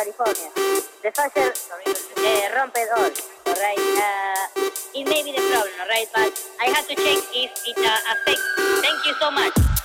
California. The fire uh, romped all, alright? Uh, it may be the problem, alright? But I have to check if it uh, affects. Thank you so much.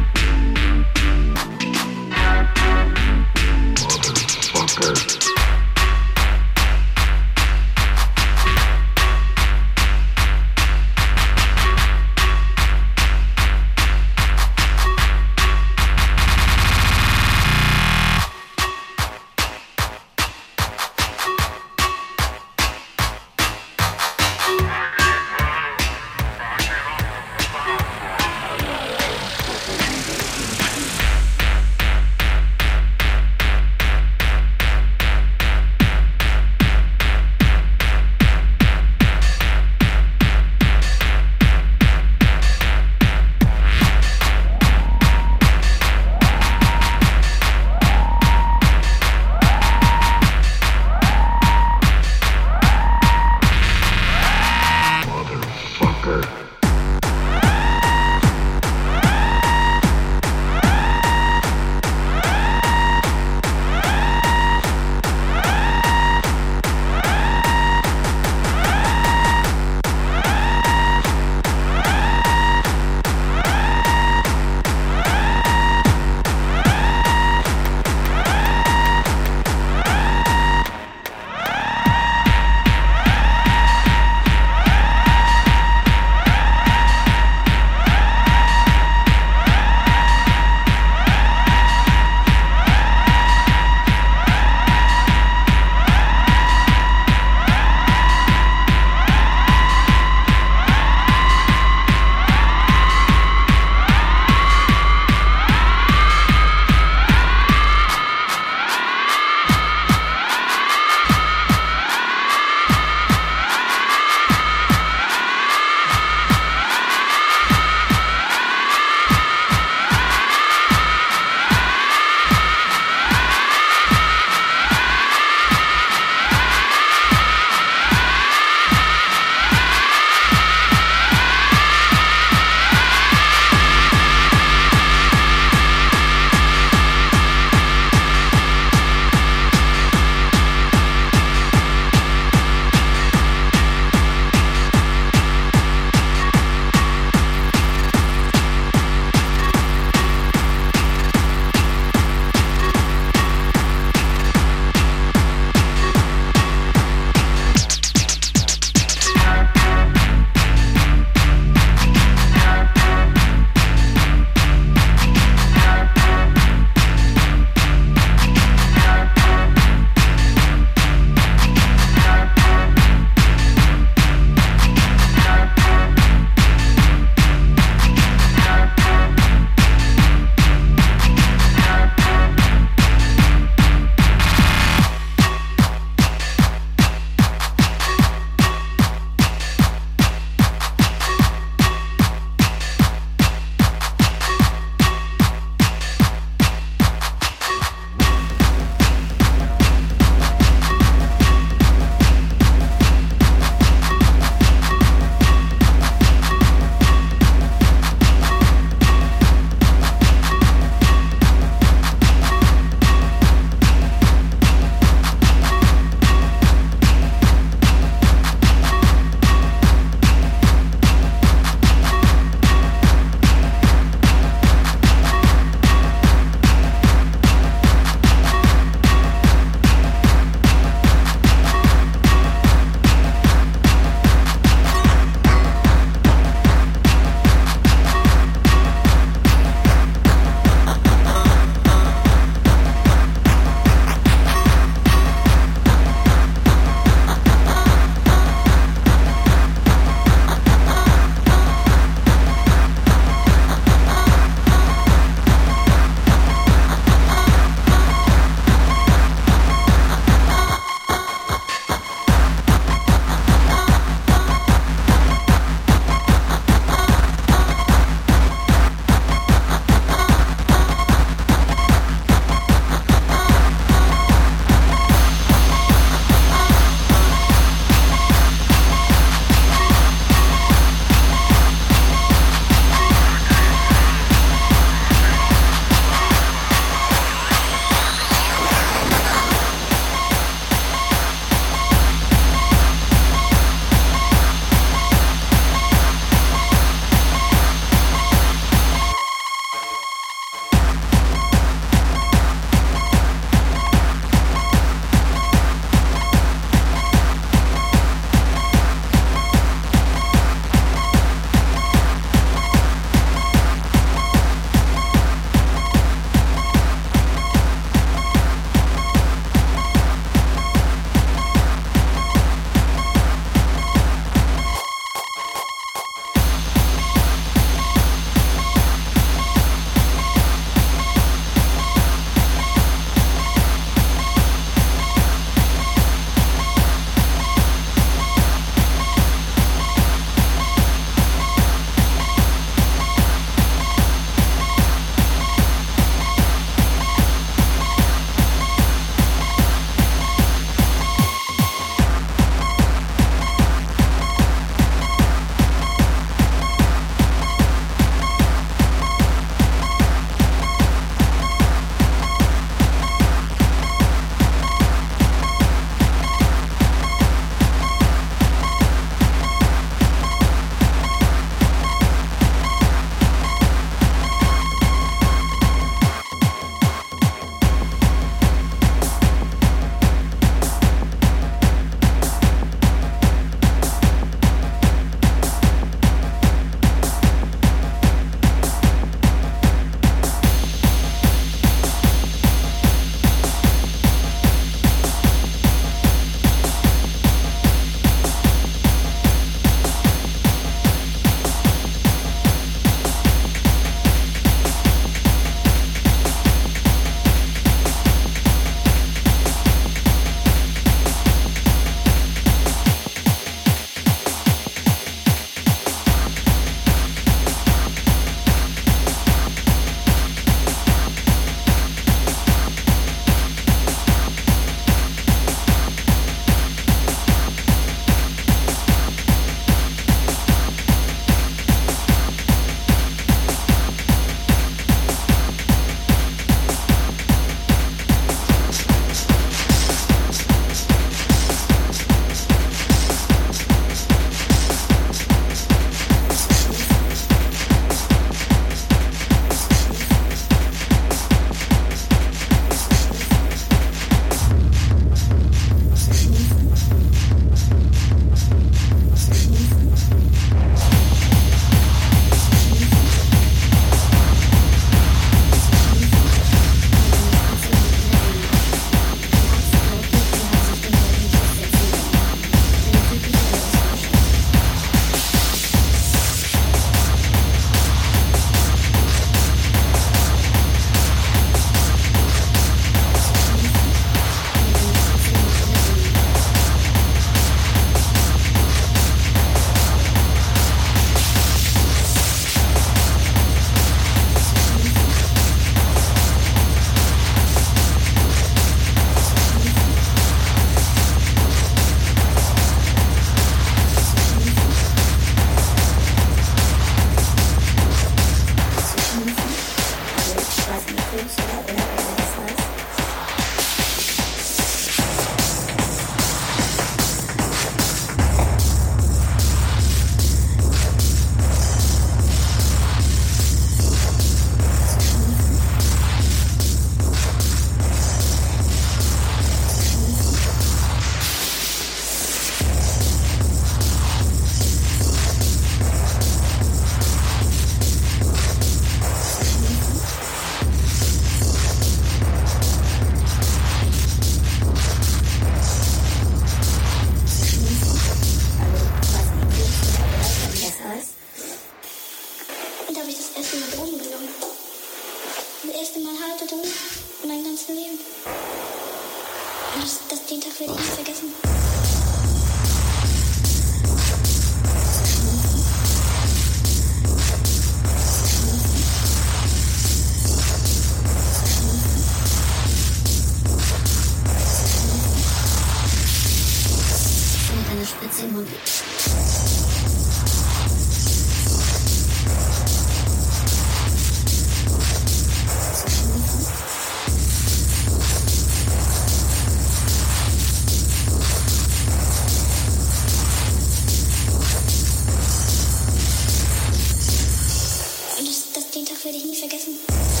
Werde ich nie vergessen.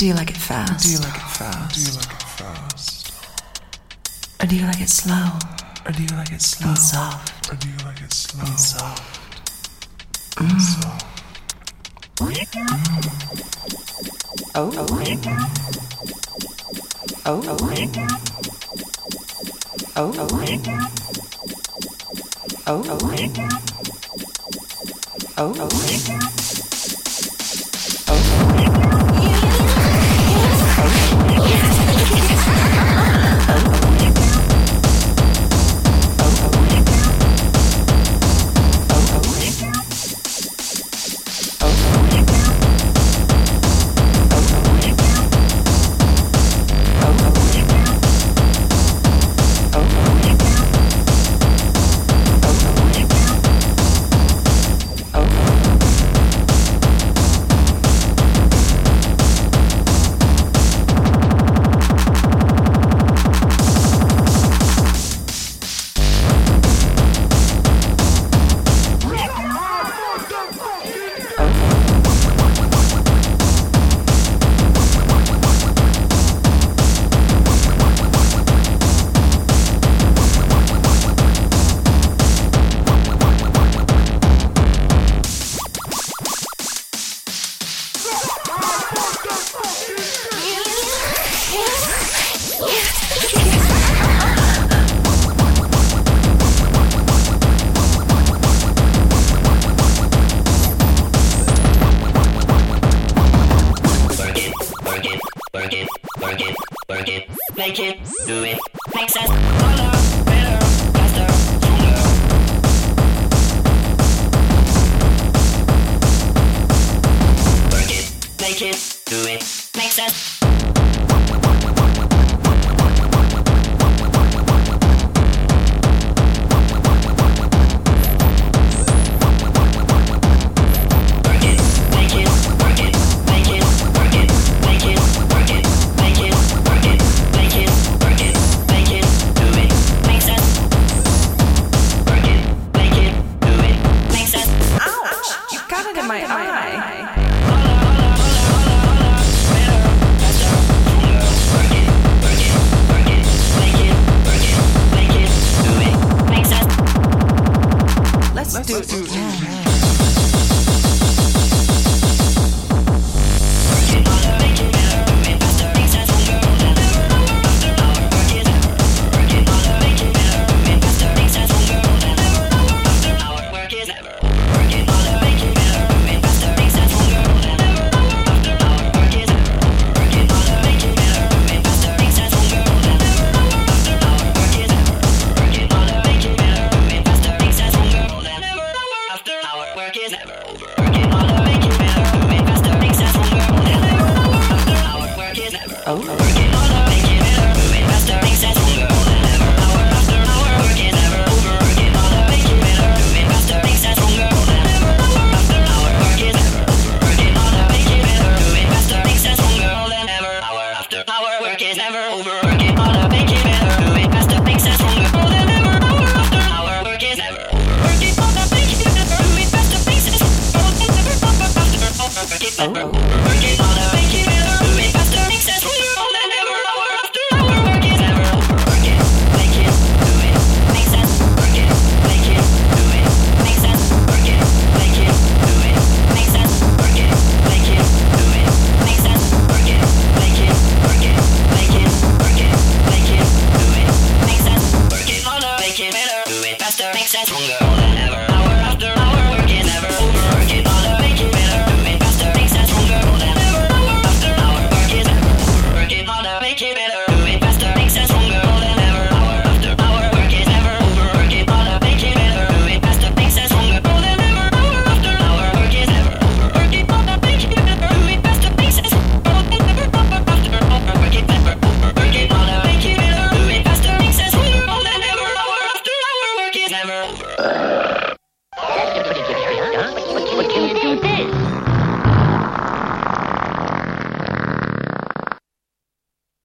Do you like it fast? Do you like it fast? Do you like it fast? Or do you like it slow? Or do you like it slow? And soft. Or do you like it slow? And soft. Mm. Soft. Oh. Mm. Oh. mm. Oh. Oh. Mm. Oh. Oh. Mm. Oh. Mm. Oh. Oh. Oh. Oh. Oh. Oh.